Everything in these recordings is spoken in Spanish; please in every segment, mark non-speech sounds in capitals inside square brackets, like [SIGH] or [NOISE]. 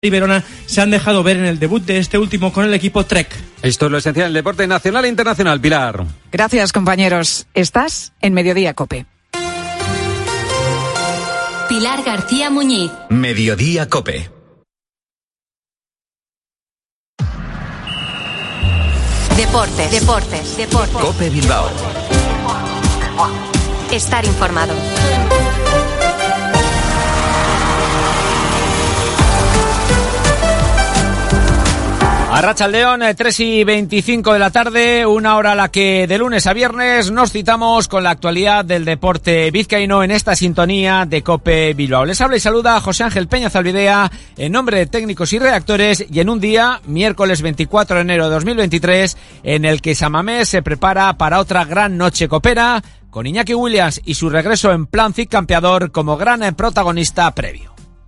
y Verona se han dejado ver en el debut de este último con el equipo Trek. Esto es lo esencial del deporte nacional e internacional, Pilar. Gracias, compañeros. Estás en Mediodía Cope. Pilar García Muñiz. Mediodía Cope. Deportes, deportes, deportes. Cope Bilbao. Estar informado. Arracha León, 3 y 25 de la tarde, una hora a la que de lunes a viernes nos citamos con la actualidad del deporte vizcaíno en esta sintonía de Cope Bilbao. Les habla y saluda José Ángel Peña Zalvidea en nombre de técnicos y redactores y en un día, miércoles 24 de enero de 2023, en el que Samamés se prepara para otra gran noche copera con Iñaki Williams y su regreso en plan Cic campeador como gran protagonista previo.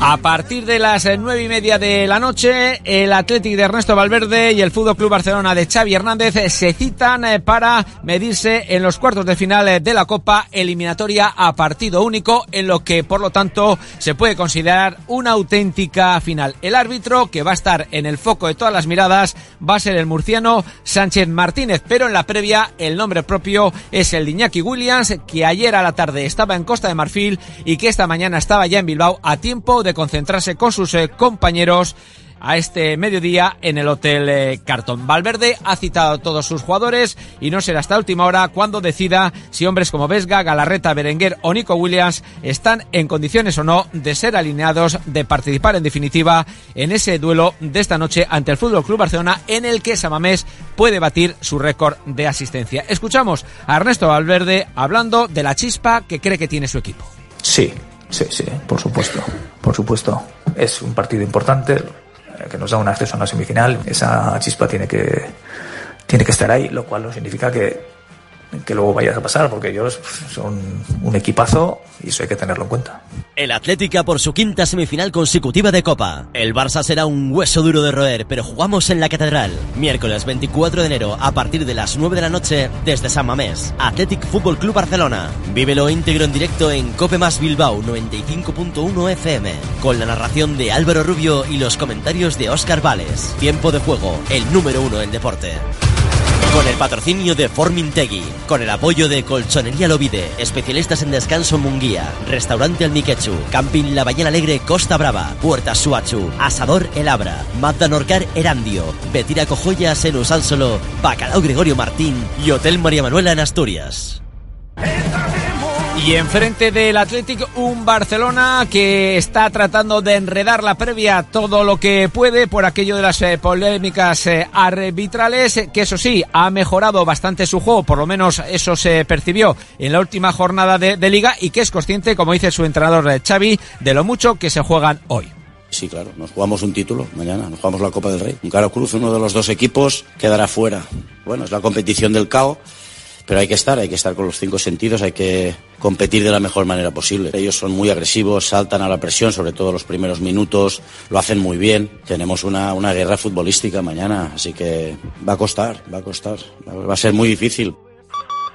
A partir de las nueve y media de la noche, el Athletic de Ernesto Valverde y el Fútbol Club Barcelona de Xavi Hernández se citan eh, para medirse en los cuartos de final eh, de la Copa eliminatoria a partido único, en lo que por lo tanto se puede considerar una auténtica final. El árbitro que va a estar en el foco de todas las miradas va a ser el murciano Sánchez Martínez, pero en la previa el nombre propio es el Iñaki Williams, que ayer a la tarde estaba en Costa de Marfil y que esta mañana estaba ya en Bilbao a tiempo de concentrarse con sus eh, compañeros a este mediodía en el Hotel eh, Cartón. Valverde ha citado a todos sus jugadores y no será hasta última hora cuando decida si hombres como Vesga, Galarreta, Berenguer o Nico Williams están en condiciones o no de ser alineados, de participar en definitiva en ese duelo de esta noche ante el Fútbol Club Barcelona en el que Samamés puede batir su récord de asistencia. Escuchamos a Ernesto Valverde hablando de la chispa que cree que tiene su equipo. Sí, sí, sí, por supuesto, por supuesto. Es un partido importante eh, que nos da un acceso a una semifinal. Esa chispa tiene que, tiene que estar ahí, lo cual no significa que, que luego vayas a pasar, porque ellos son un equipazo y eso hay que tenerlo en cuenta. El Atlética por su quinta semifinal consecutiva de Copa. El Barça será un hueso duro de roer, pero jugamos en la Catedral. Miércoles 24 de enero a partir de las 9 de la noche desde San Mamés. Athletic Fútbol Club Barcelona. Vívelo íntegro en directo en Cope Más Bilbao 95.1 FM. Con la narración de Álvaro Rubio y los comentarios de Óscar Vales. Tiempo de juego, el número uno en deporte. Con el patrocinio de Formintegui, con el apoyo de Colchonería Lovide, especialistas en descanso Munguía, Restaurante Almiquechu, Camping La Ballena Alegre Costa Brava, Puerta Suachu, Asador El Abra, Mazda Norcar Erandio, Betira Cojoyas en Usánsolo, Bacalao Gregorio Martín y Hotel María Manuela en Asturias. Y enfrente del Athletic, un Barcelona que está tratando de enredar la previa todo lo que puede por aquello de las eh, polémicas eh, arbitrales, eh, que eso sí, ha mejorado bastante su juego, por lo menos eso se percibió en la última jornada de, liga y que es consciente, como dice su entrenador Xavi, de lo mucho que se juegan hoy. Sí, claro, nos jugamos un título mañana, nos jugamos la Copa del Rey. Un Caro Cruz, uno de los dos equipos, quedará fuera. Bueno, es la competición del CAO, pero hay que estar, hay que estar con los cinco sentidos, hay que competir de la mejor manera posible. Ellos son muy agresivos, saltan a la presión, sobre todo los primeros minutos, lo hacen muy bien. Tenemos una, una guerra futbolística mañana, así que va a costar, va a costar, va a ser muy difícil.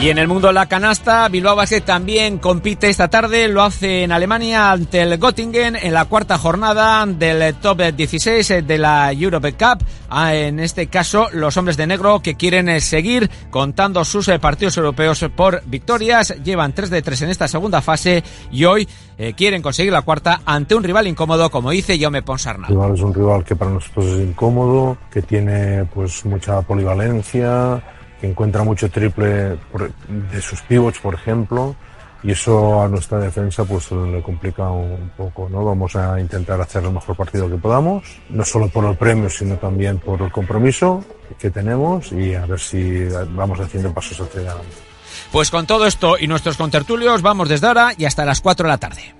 Y en el mundo la canasta, Bilbao Basket también compite esta tarde, lo hace en Alemania ante el Göttingen en la cuarta jornada del top 16 de la Europe Cup. Ah, en este caso, los hombres de negro que quieren eh, seguir contando sus eh, partidos europeos por victorias, llevan 3 de 3 en esta segunda fase y hoy eh, quieren conseguir la cuarta ante un rival incómodo, como dice Jaume Ponsarnau. El rival es un rival que para nosotros es incómodo, que tiene pues mucha polivalencia, que encuentra mucho triple de sus pivots, por ejemplo, y eso a nuestra defensa pues le complica un poco, ¿no? Vamos a intentar hacer el mejor partido que podamos, no solo por el premio, sino también por el compromiso que tenemos y a ver si vamos haciendo pasos hacia adelante. Pues con todo esto y nuestros contertulios, vamos desde ahora y hasta las 4 de la tarde.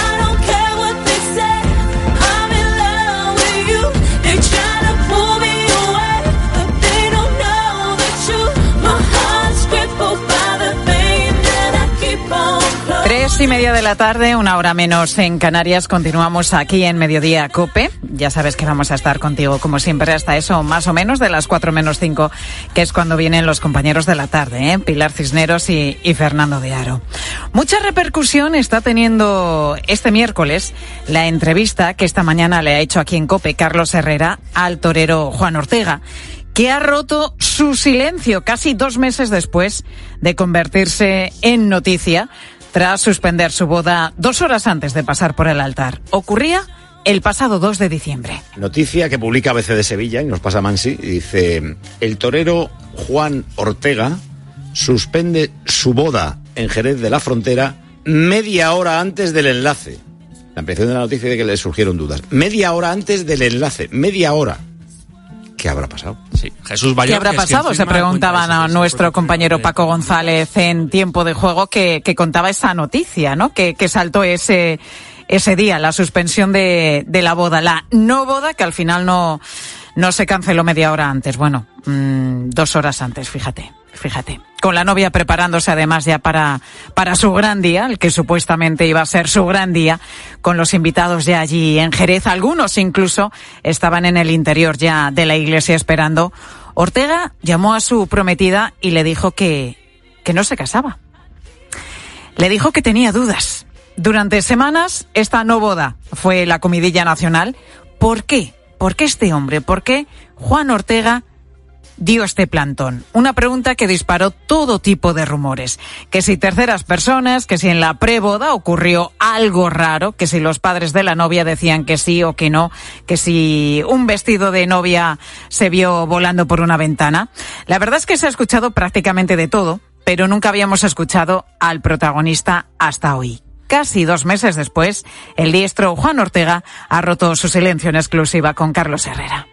Tres y media de la tarde, una hora menos en Canarias. Continuamos aquí en Mediodía Cope. Ya sabes que vamos a estar contigo, como siempre, hasta eso, más o menos de las cuatro menos cinco, que es cuando vienen los compañeros de la tarde, ¿eh? Pilar Cisneros y, Fernando de Aro. Mucha repercusión está teniendo este miércoles la entrevista que esta mañana le ha hecho aquí en Cope Carlos Herrera al torero Juan Ortega que ha roto su silencio casi dos meses después de convertirse en noticia tras suspender su boda dos horas antes de pasar por el altar. Ocurría el pasado 2 de diciembre. Noticia que publica ABC de Sevilla y nos pasa Mansi dice, el torero Juan Ortega suspende su boda en Jerez de la Frontera media hora antes del enlace. La ampliación de la noticia de que le surgieron dudas. Media hora antes del enlace, media hora. ¿Qué habrá pasado? Sí, Jesús Bayor, ¿Qué habrá pasado? Se preguntaban a nuestro compañero Paco González en tiempo de juego que, que contaba esa noticia, ¿no? Que, que saltó ese, ese día, la suspensión de, de la boda, la no boda que al final no, no se canceló media hora antes. Bueno, mmm, dos horas antes, fíjate, fíjate. Con la novia preparándose además ya para, para su gran día, el que supuestamente iba a ser su gran día, con los invitados ya allí en Jerez. Algunos incluso estaban en el interior ya de la iglesia esperando. Ortega llamó a su prometida y le dijo que, que no se casaba. Le dijo que tenía dudas. Durante semanas, esta no boda fue la comidilla nacional. ¿Por qué? ¿Por qué este hombre? ¿Por qué Juan Ortega dio este plantón? Una pregunta que disparó todo tipo de rumores. Que si terceras personas, que si en la preboda ocurrió algo raro, que si los padres de la novia decían que sí o que no, que si un vestido de novia se vio volando por una ventana. La verdad es que se ha escuchado prácticamente de todo, pero nunca habíamos escuchado al protagonista hasta hoy casi dos meses después, el diestro Juan Ortega ha roto su silencio en exclusiva con Carlos Herrera.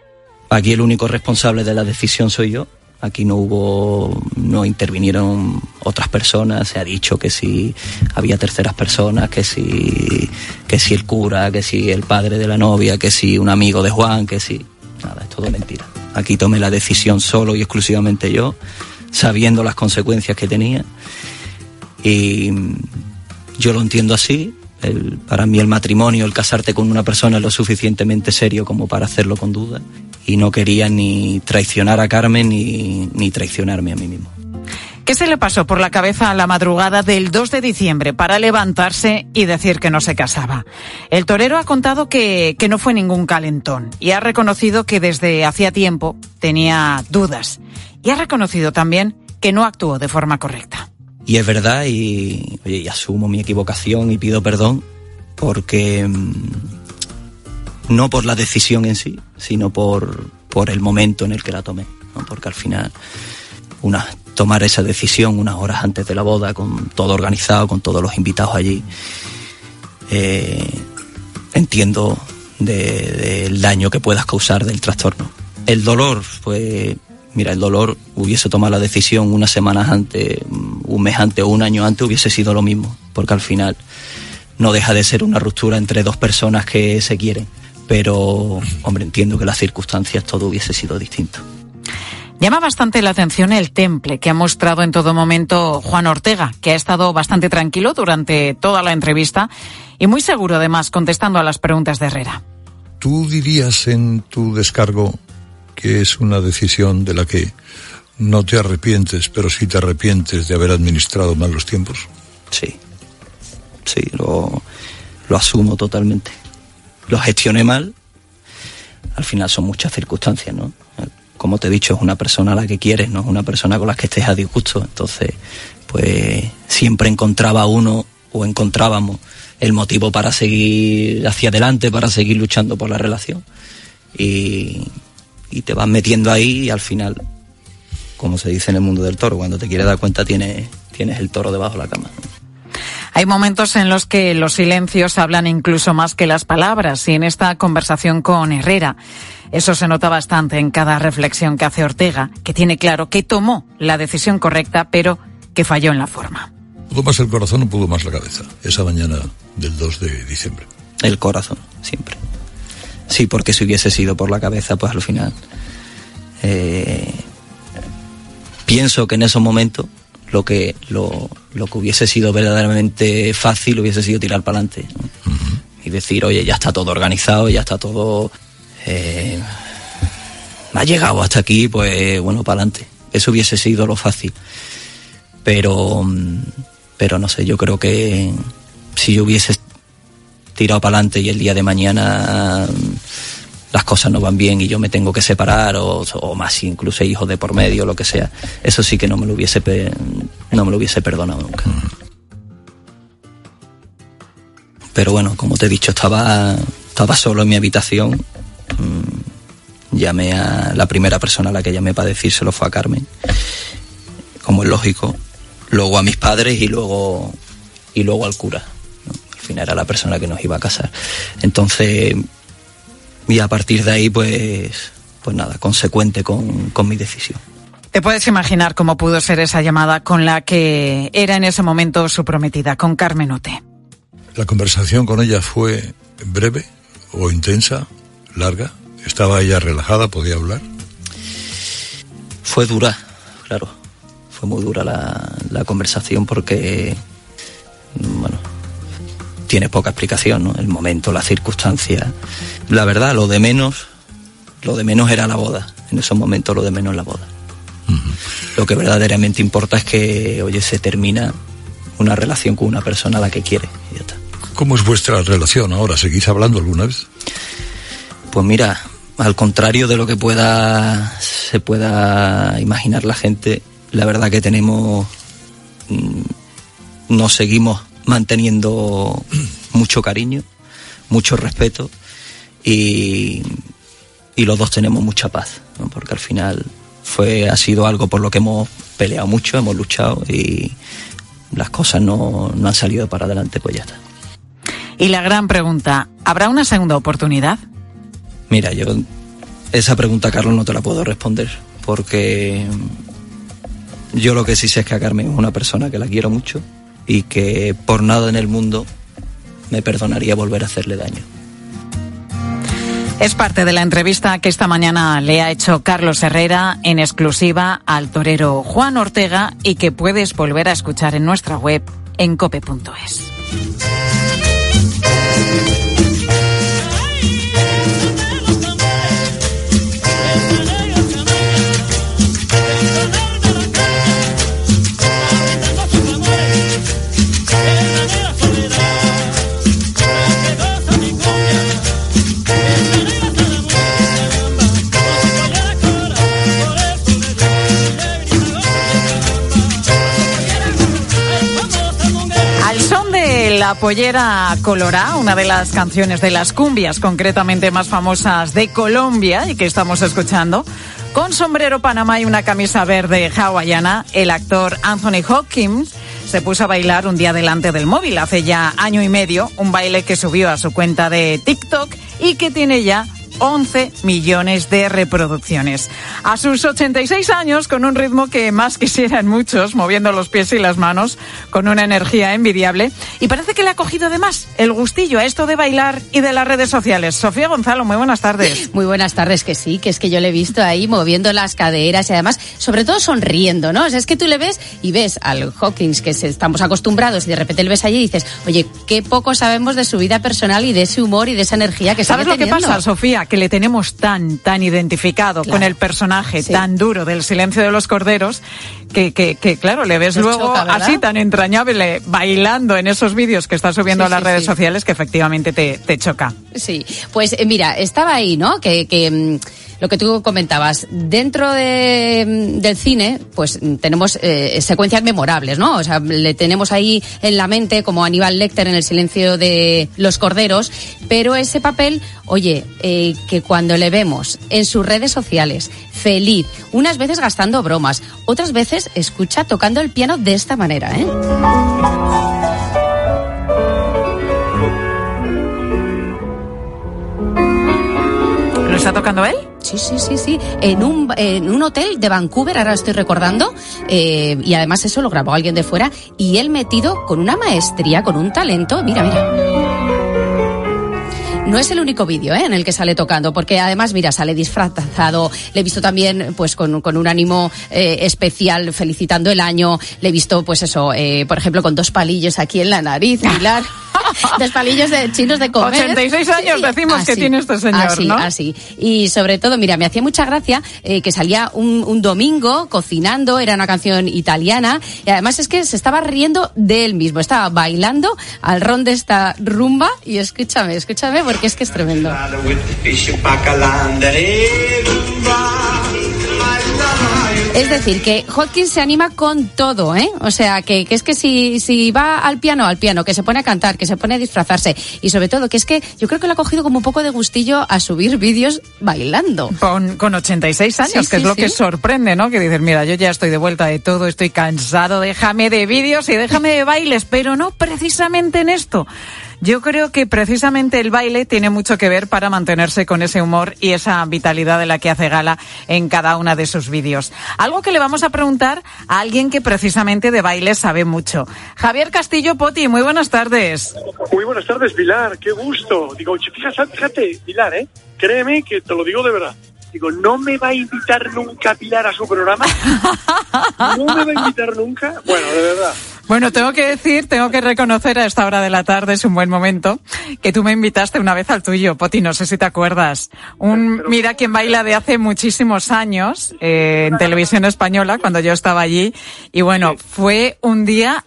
Aquí el único responsable de la decisión soy yo. Aquí no hubo, no intervinieron otras personas. Se ha dicho que si había terceras personas, que si, que si el cura, que si el padre de la novia, que si un amigo de Juan, que si nada, es todo mentira. Aquí tomé la decisión solo y exclusivamente yo, sabiendo las consecuencias que tenía. Y yo lo entiendo así. Para mí el matrimonio, el casarte con una persona es lo suficientemente serio como para hacerlo con duda. Y no quería ni traicionar a Carmen ni, ni traicionarme a mí mismo. ¿Qué se le pasó por la cabeza a la madrugada del 2 de diciembre para levantarse y decir que no se casaba? El torero ha contado que, que no fue ningún calentón y ha reconocido que desde hacía tiempo tenía dudas. Y ha reconocido también que no actuó de forma correcta y es verdad y, oye, y asumo mi equivocación y pido perdón porque mmm, no por la decisión en sí, sino por, por el momento en el que la tomé, porque al final una, tomar esa decisión unas horas antes de la boda con todo organizado, con todos los invitados allí, eh, entiendo del de, de daño que puedas causar del trastorno. El dolor, pues mira, el dolor hubiese tomado la decisión unas semanas antes, un mes antes o un año antes, hubiese sido lo mismo, porque al final no deja de ser una ruptura entre dos personas que se quieren. Pero, hombre, entiendo que las circunstancias todo hubiese sido distinto. Llama bastante la atención el temple que ha mostrado en todo momento Juan Ortega, que ha estado bastante tranquilo durante toda la entrevista y muy seguro además contestando a las preguntas de Herrera. ¿Tú dirías en tu descargo que es una decisión de la que no te arrepientes, pero sí te arrepientes de haber administrado mal los tiempos? Sí, sí, lo, lo asumo totalmente. Lo gestioné mal. Al final son muchas circunstancias, ¿no? Como te he dicho, es una persona a la que quieres, no es una persona con la que estés a disgusto. Entonces, pues siempre encontraba uno o encontrábamos el motivo para seguir hacia adelante, para seguir luchando por la relación. Y, y te vas metiendo ahí y al final, como se dice en el mundo del toro, cuando te quieres dar cuenta tienes, tienes el toro debajo de la cama. Hay momentos en los que los silencios hablan incluso más que las palabras y en esta conversación con Herrera eso se nota bastante en cada reflexión que hace Ortega, que tiene claro que tomó la decisión correcta pero que falló en la forma. Pudo más el corazón o pudo más la cabeza esa mañana del 2 de diciembre. El corazón, siempre. Sí, porque si hubiese sido por la cabeza, pues al final. Eh, pienso que en esos momentos lo que, lo, lo, que hubiese sido verdaderamente fácil hubiese sido tirar para adelante. ¿no? Uh -huh. Y decir, oye, ya está todo organizado, ya está todo. Eh, ha llegado hasta aquí, pues bueno, para adelante. Eso hubiese sido lo fácil. Pero, pero no sé, yo creo que si yo hubiese tirado para adelante y el día de mañana las cosas no van bien y yo me tengo que separar o, o, más incluso hijos de por medio lo que sea eso sí que no me lo hubiese no me lo hubiese perdonado nunca. Pero bueno como te he dicho estaba estaba solo en mi habitación. Mm, llamé a la primera persona a la que llamé para decírselo fue a Carmen. Como es lógico luego a mis padres y luego y luego al cura al final era la persona que nos iba a casar. Entonces y a partir de ahí pues pues nada consecuente con, con mi decisión te puedes imaginar cómo pudo ser esa llamada con la que era en ese momento su prometida, con Carmen Ote. La conversación con ella fue breve o intensa, larga. ¿Estaba ella relajada? ¿Podía hablar? Fue dura, claro. Fue muy dura la, la conversación porque, bueno, tiene poca explicación, ¿no? El momento, la circunstancia. La verdad, lo de menos, lo de menos era la boda. En esos momentos lo de menos la boda. Uh -huh. Lo que verdaderamente importa es que, oye, se termina una relación con una persona a la que quiere. Y ya está. ¿Cómo es vuestra relación ahora? ¿Seguís hablando alguna vez? Pues mira, al contrario de lo que pueda se pueda imaginar la gente, la verdad que tenemos mm, nos seguimos manteniendo mucho cariño, mucho respeto y, y los dos tenemos mucha paz, ¿no? porque al final fue ha sido algo por lo que hemos peleado mucho, hemos luchado y las cosas no, no han salido para adelante, pues ya está. Y la gran pregunta, ¿habrá una segunda oportunidad? Mira, yo esa pregunta, Carlos, no te la puedo responder, porque yo lo que sí sé es que a Carmen es una persona que la quiero mucho y que por nada en el mundo me perdonaría volver a hacerle daño. Es parte de la entrevista que esta mañana le ha hecho Carlos Herrera en exclusiva al torero Juan Ortega y que puedes volver a escuchar en nuestra web en cope.es. la pollera colorá, una de las canciones de las cumbias concretamente más famosas de Colombia y que estamos escuchando. Con sombrero panamá y una camisa verde hawaiana, el actor Anthony Hopkins se puso a bailar un día delante del móvil hace ya año y medio, un baile que subió a su cuenta de TikTok y que tiene ya 11 millones de reproducciones. A sus 86 años, con un ritmo que más quisieran muchos, moviendo los pies y las manos, con una energía envidiable. Y parece que le ha cogido de más el gustillo a esto de bailar y de las redes sociales. Sofía Gonzalo, muy buenas tardes. [LAUGHS] Muy buenas tardes, que sí, que es que yo le he visto ahí moviendo las caderas y además, sobre todo sonriendo, ¿no? O sea, es que tú le ves y ves al Hawkins, que estamos acostumbrados, y de repente le ves allí y dices, oye, qué poco sabemos de su vida personal y de ese humor y de esa energía que ¿Sabes lo teniendo? que pasa, Sofía? Que le tenemos tan, tan identificado claro. con el personaje sí. tan duro del silencio de los corderos, que, que, que claro, le ves Te luego choca, así tan entrañable bailando en esos vídeos que está subiendo Sí, a las sí, redes sociales que efectivamente te, te choca. Sí, pues eh, mira, estaba ahí, ¿no? Que, que mm, lo que tú comentabas, dentro de, mm, del cine, pues mm, tenemos eh, secuencias memorables, ¿no? O sea, le tenemos ahí en la mente como Aníbal Lecter en El silencio de los corderos, pero ese papel, oye, eh, que cuando le vemos en sus redes sociales feliz, unas veces gastando bromas, otras veces escucha tocando el piano de esta manera, ¿eh? ¿Lo está tocando él? Sí, sí, sí, sí. En un, en un hotel de Vancouver, ahora estoy recordando, eh, y además eso lo grabó alguien de fuera, y él metido con una maestría, con un talento. Mira, mira. No es el único vídeo ¿eh? en el que sale tocando, porque además, mira, sale disfrazado. Le he visto también, pues, con, con un ánimo eh, especial, felicitando el año. Le he visto, pues, eso, eh, por ejemplo, con dos palillos aquí en la nariz, Pilar. [LAUGHS] dos palillos de chinos de comer. 86 años Sí, decimos que tiene este señor, así, ¿no? Así. Y sobre todo, mira, me hacía mucha gracia eh, que salía un, un domingo cocinando, era una canción italiana, y además es que se estaba riendo de él mismo, estaba bailando al ron de esta rumba, y escúchame, escúchame, porque es que es tremendo. Es decir, que Hopkins se anima con todo, ¿eh? O sea, que, que es que si, si va al piano, al piano, que se pone a cantar, que se pone a disfrazarse, y sobre todo que es que yo creo que le ha cogido como un poco de gustillo a subir vídeos bailando. Con, con 86 años, Sí, que sí, es lo que sorprende, ¿no? Que dices, mira, yo ya estoy de vuelta de todo, estoy cansado, déjame de vídeos y déjame de bailes, pero no precisamente en esto. Yo creo que precisamente el baile tiene mucho que ver para mantenerse con ese humor y esa vitalidad de la que hace gala en cada una de sus vídeos. Algo que le vamos a preguntar a alguien que precisamente de baile sabe mucho. Javier Castillo Poti, muy buenas tardes. Muy buenas tardes, Pilar, qué gusto. Digo, fíjate, fíjate, Pilar, ¿eh? Créeme que te lo digo de verdad. Digo, ¿no me va a invitar nunca Pilar a su programa? [LAUGHS] ¿No me va a invitar nunca? Bueno, de verdad. Bueno, tengo que decir, tengo que reconocer a esta hora de la tarde, es un buen momento, que tú me invitaste una vez al tuyo, Poti, no sé si te acuerdas. Un Mira quién baila de hace muchísimos años, eh, en televisión española, cuando yo estaba allí. Y bueno, fue un día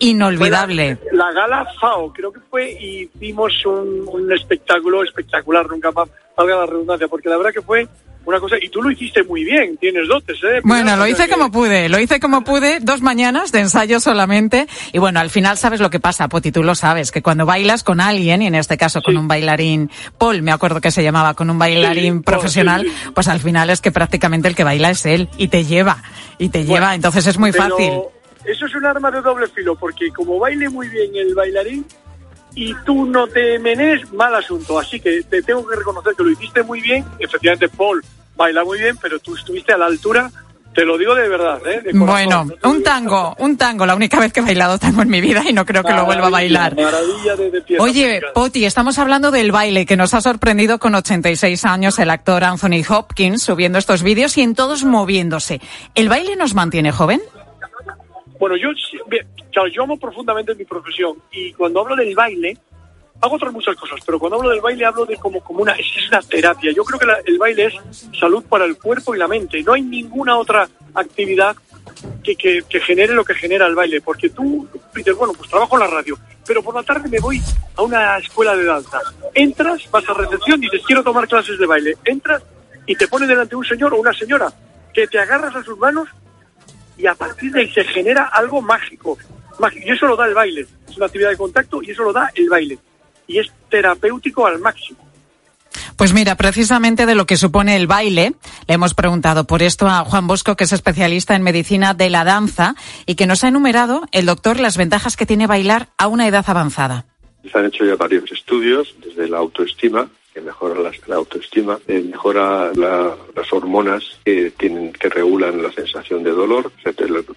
inolvidable. La gala FAO, creo que fue, y hicimos un, un espectáculo espectacular, nunca más valga la redundancia, porque la verdad que fue una cosa, y tú lo hiciste muy bien, tienes dotes, ¿eh? Bueno, lo hice como pude, lo hice como pude, dos mañanas de ensayo solamente. Y bueno, al final sabes lo que pasa, Poti, tú lo sabes, que cuando bailas con alguien, y en este caso con un bailarín, Paul, me acuerdo que se llamaba, con un bailarín profesional, sí. pues al final es que prácticamente el que baila es él, y te lleva, y te Bueno, lleva, entonces es muy pero fácil. Eso es un arma de doble filo, porque como baile muy bien el bailarín y tú no te menes, mal asunto. Así que te tengo que reconocer que lo hiciste muy bien. Efectivamente, Paul baila muy bien, pero tú estuviste a la altura, te lo digo de verdad, ¿eh? De corazón. Bueno, un tango, un tango, la única vez que he bailado tango en mi vida y no creo que lo vuelva a bailar. Maravilla de, Oye. Poti, estamos hablando del baile que nos ha sorprendido con 86 años el actor Anthony Hopkins subiendo estos vídeos y en todos moviéndose. ¿El baile nos mantiene joven? Bueno, yo, claro, yo amo profundamente mi profesión y cuando hablo del baile, hago otras muchas cosas, pero cuando hablo del baile hablo de como, como una, [LAUGHS] es, una terapia. Yo creo que la- el baile es salud para el cuerpo y la mente. No hay ninguna otra actividad que, que, genere lo que genera el baile, porque tú dices, bueno, pues trabajo en la radio, pero por la tarde me voy a una escuela de danza. Entras, vas a recepción dices, quiero tomar clases de baile. Entras y te pone delante un señor o una señora que te agarras a sus manos y a partir de ahí se genera algo mágico. mágico. Y eso lo da el baile. Es una actividad de contacto y eso lo da el baile. Y es terapéutico al máximo. Pues mira, precisamente de lo que supone el baile, le hemos preguntado por esto a Juan Bosco, que es especialista en medicina de la danza y que nos ha enumerado el doctor las ventajas que tiene bailar a una edad avanzada. Se han hecho ya varios estudios desde la autoestima, que mejora la, la autoestima, eh, mejora la- las hormonas que tienen que regulan la sensación de dolor,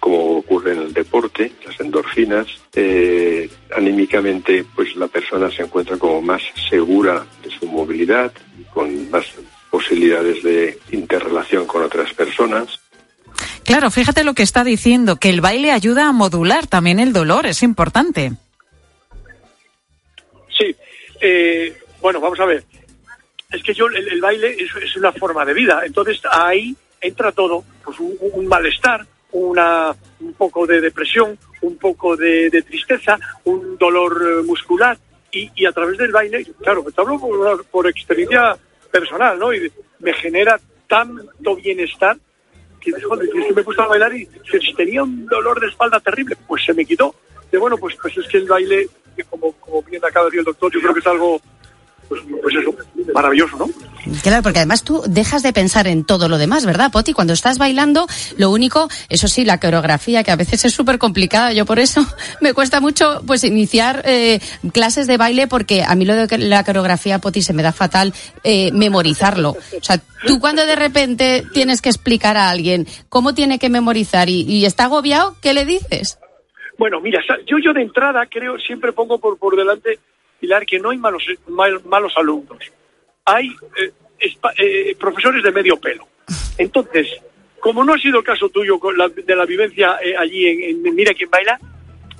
como ocurre en el deporte, las endorfinas. eh, anímicamente, pues la persona se encuentra como más segura de su movilidad, con más posibilidades de interrelación con otras personas. Claro, fíjate lo que está diciendo, que el baile ayuda a modular también el dolor, es importante. Sí, eh, bueno, vamos a ver. Es que yo, el, baile es, una forma de vida. Entonces ahí entra todo. Pues un, malestar, una, un poco de depresión, un poco de, tristeza, un dolor eh, muscular. Y, a través del baile, claro, te hablo por, por experiencia personal, ¿no? Y me genera tanto bienestar que joder, es que me he puesto a bailar y si tenía un dolor de espalda terrible, pues se me quitó. De bueno, pues, pues es que el baile, como, como bien acaba de decir el doctor, yo creo que es algo, pues, pues eso, maravilloso, ¿no? Claro, porque además tú dejas de pensar en todo lo demás, ¿verdad, Poti? Cuando estás bailando, lo único, eso sí, la coreografía, que a veces es súper complicada. Yo por eso [LAUGHS] me cuesta mucho pues iniciar eh, clases de baile porque a mí lo de la coreografía, Poti, se me da fatal eh, memorizarlo. O sea, tú cuando de repente tienes que explicar a alguien cómo tiene que memorizar y, y está agobiado, ¿qué le dices? Bueno, mira, yo, yo de entrada creo, siempre pongo por, por delante, Pilar, que no hay malos, mal- malos alumnos. Hay eh, espa- eh, profesores de medio pelo. Entonces, como no ha sido el caso tuyo de la vivencia eh, allí en, Mira quién baila,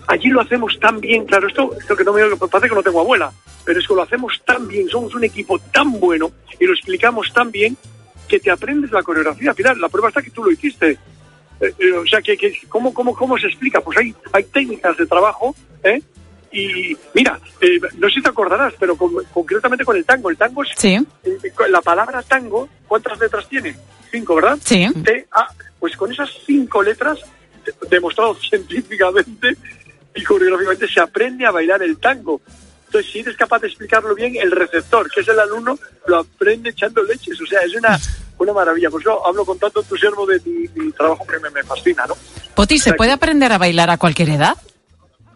allí lo hacemos tan bien, claro, esto, esto que no me parece que no tengo abuela, pero es que lo hacemos tan bien, somos un equipo tan bueno y lo explicamos tan bien que te aprendes la coreografía. Pilar, la prueba está que tú lo hiciste. Eh, o sea, que, que ¿cómo, cómo, ¿cómo se explica? Pues hay, hay técnicas de trabajo, ¿eh? Y mira, eh, no sé si te acordarás, pero con- concretamente con el tango. El tango es. Sí. eh, la palabra tango, ¿cuántas letras tiene? Cinco, ¿verdad? Sí. T, A. Pues con esas cinco letras, de- demostrado [LAUGHS] científicamente y coreográficamente, se aprende a bailar el tango. Entonces, si eres capaz de explicarlo bien, el receptor, que es el alumno, lo aprende echando leches. O sea, es una, una maravilla. Pues yo hablo con tanto entusiasmo de mi, mi trabajo que me, me fascina, ¿no? Poti, ¿se puede aprender a bailar a cualquier edad?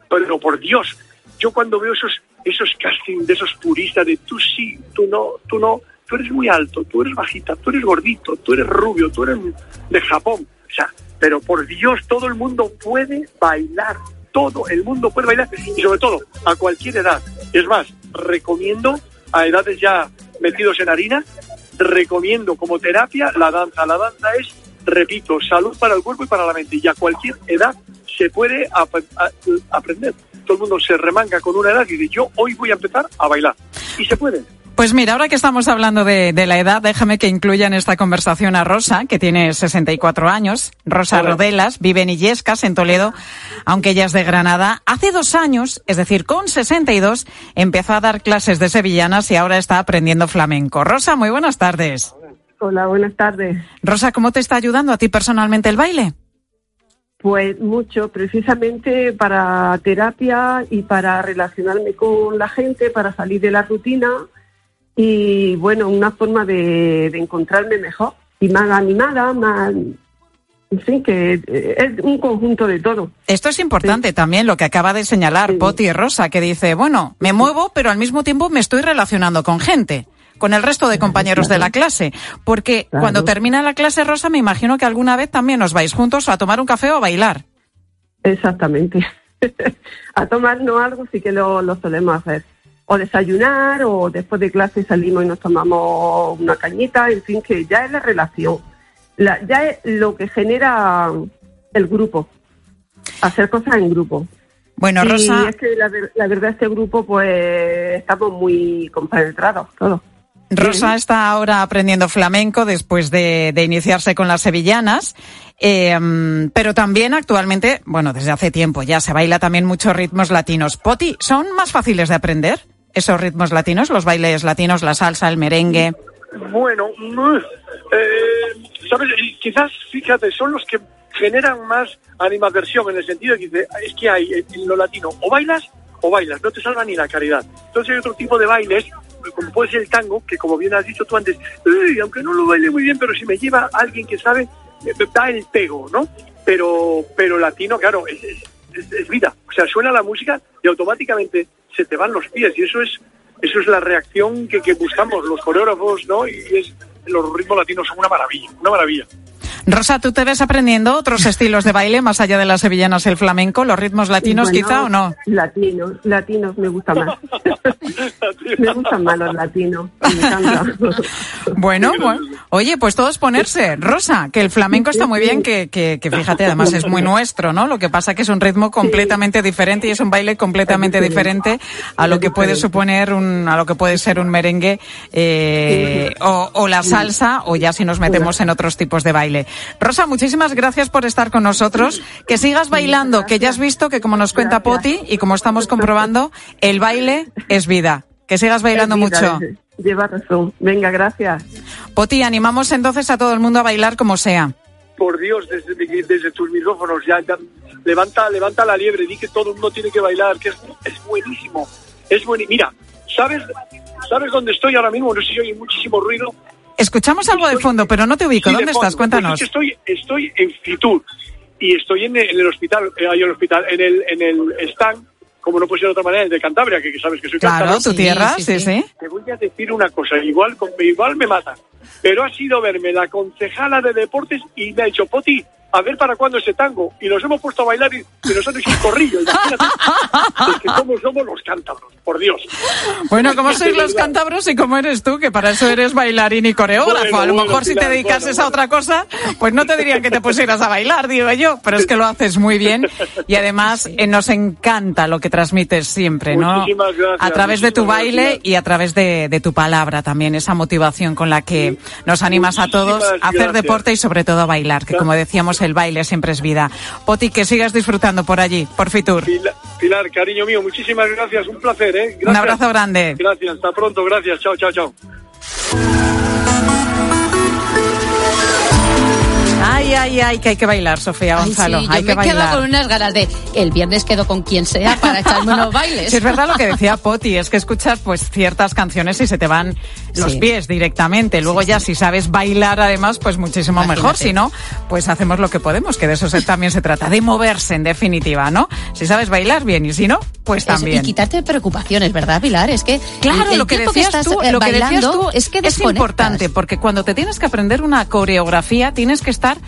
Pero por Dios, yo cuando veo esos esos castings de esos puristas de tú sí, tú no, tú no, tú eres muy alto, tú eres bajita, tú eres gordito, tú eres rubio, tú eres de Japón, o sea, pero por Dios, todo el mundo puede bailar, todo el mundo puede bailar y sobre todo a cualquier edad. Es más, recomiendo a edades ya metidos en harina, recomiendo como terapia la danza. La danza es, repito, salud para el cuerpo y para la mente y a cualquier edad se puede ap- aprender. Todo el mundo se remanga con una edad y dice, yo hoy voy a empezar a bailar. Y se puede. Pues mira, ahora que estamos hablando de, de la edad, déjame que incluya en esta conversación a Rosa, que tiene 64 años. Rosa Rodelas, vive en Illescas, en Toledo, aunque ella es de Granada. Hace dos años, es decir, con 62, empezó a dar clases de sevillanas y ahora está aprendiendo flamenco. Rosa, muy buenas tardes. Hola, buenas tardes. Rosa, ¿cómo te está ayudando a ti personalmente el baile? Pues mucho, precisamente para terapia y para relacionarme con la gente, para salir de la rutina y bueno, una forma de, de encontrarme mejor y más animada, más, en fin, que eh, es un conjunto de todo. Esto es importante también, lo que acaba de señalar Poti Rosa, que dice, bueno, me muevo, pero al mismo tiempo me estoy relacionando con gente, con el resto de compañeros de la clase. Porque Claro. cuando termina la clase, Rosa, me imagino que alguna vez también os vais juntos a tomar un café o a bailar. Exactamente. [LAUGHS] a tomarnos algo sí que lo, lo solemos hacer. O desayunar, o después de clase salimos y nos tomamos una cañita, en fin, que ya es la relación. La- ya es lo que genera el grupo. Hacer cosas en grupo. Bueno, y Rosa- es que la, la verdad este grupo, pues, estamos muy compenetrados todos. Rosa está ahora aprendiendo flamenco después de, de iniciarse con las sevillanas, eh, pero también actualmente, bueno, desde hace tiempo ya se baila también muchos ritmos latinos. Poti, ¿son más fáciles de aprender esos ritmos latinos, los bailes latinos, la salsa, el merengue? Bueno, mm, eh, ¿sabes? Quizás, fíjate, son los que generan más animadversión en el sentido de que dice, es que hay en lo latino, o bailas o bailas, no te salva ni la caridad. Entonces hay otro tipo de bailes, como puede ser el tango, que como bien has dicho tú antes, "Uy, aunque no lo baile muy bien, pero si me lleva alguien que sabe, da el pego, ¿no? Pero, pero latino, claro, es- es vida. O sea, suena la música y automáticamente se te van los pies y eso es eso es la reacción que, que buscamos los coreógrafos, ¿no? Y es, los ritmos latinos son una maravilla, una maravilla. Rosa, ¿tú te ves aprendiendo otros estilos de baile más allá de las sevillanas, el flamenco, los ritmos latinos Bueno, quizá o no? Latinos, latinos me gusta más. [LAUGHS] me gustan más los latinos, me encanta. [LAUGHS] Bueno, bueno, oye, pues todos ponerse. Rosa, que el flamenco está muy bien, que, que, que fíjate, además es muy nuestro, ¿no? Lo que pasa que es un ritmo completamente diferente y es un baile completamente diferente a lo que puede suponer un, a lo que puede ser un merengue eh, o, o la salsa o ya si nos metemos en otros tipos de baile. Rosa, muchísimas gracias por estar con nosotros. Que sigas bailando, que ya has visto que como nos cuenta Poti y como estamos comprobando, el baile es vida. Que sigas bailando vida, mucho. Lleva razón. Venga, gracias. Poti, animamos entonces a todo el mundo a bailar como sea. Por Dios, desde, tus micrófonos, ya, ya, levanta, levanta la liebre, di que todo el mundo tiene que bailar, que es, es buenísimo. Es buenísimo. Mira, ¿sabes? ¿Sabes dónde estoy ahora mismo? No sé si oye muchísimo ruido. Escuchamos algo de fondo, pero no te ubico. Sí, ¿Dónde estás? Cuéntanos. Pues es que estoy, estoy en Fitur y estoy en el, en el hospital, eh, en el hospital, en el, en el stand, como no puede ser de otra manera, el de Cantabria, que, que sabes que soy Claro, cántabro. tu tierra, sí, sí. Te voy a decir una cosa, igual, igual me matan, pero ha sido verme la concejala de deportes y me ha dicho, Poti, a ver para cuándo ese tango. Y nos hemos puesto a bailar y, y nos han hecho un corrillo, imagínate. [LAUGHS] es que cómo somos los cántabros, por Dios. Bueno, ¿cómo sois los cántabros y cómo eres tú? Que para eso eres bailarín y coreógrafo. Bueno, a lo bueno, mejor si te dedicases bueno, a otra cosa, pues no te dirían que te pusieras a bailar, digo yo. Pero es que lo haces muy bien y además eh, nos encanta lo que transmites siempre, ¿no? Muchísimas gracias, A través de tu baile gracias. y a través de, de tu palabra también, esa motivación con la que nos animas a todos a hacer gracias. deporte y sobre todo a bailar, que como decíamos, el baile siempre es vida. Poti, que sigas disfrutando por allí, por Fitur. Pilar, Pilar, cariño mío, muchísimas gracias, un placer, ¿eh? Gracias. Un abrazo grande. Gracias, hasta pronto, gracias, chao, chao, chao. Ay, ay, ay, que hay que bailar, Sofía Ay, Gonzalo. sí, yo hay me que quedo bailar. con unas ganas de el viernes quedo con quien sea para echarme unos bailes. Sí, es verdad lo que decía Poti, es que escuchas pues ciertas canciones y se te van los Sí. pies directamente. Luego ya si sabes bailar además, pues muchísimo mejor. Si no, pues hacemos lo que podemos, que de eso se- también se trata, de moverse en definitiva, ¿no? Si sabes bailar bien y si no, pues Eso, también. y quitarte preocupaciones, ¿verdad, Pilar? Es que Claro, el, lo que decías estás, tú, lo que decías tú es que es importante porque cuando te tienes que aprender una coreografía tienes que estar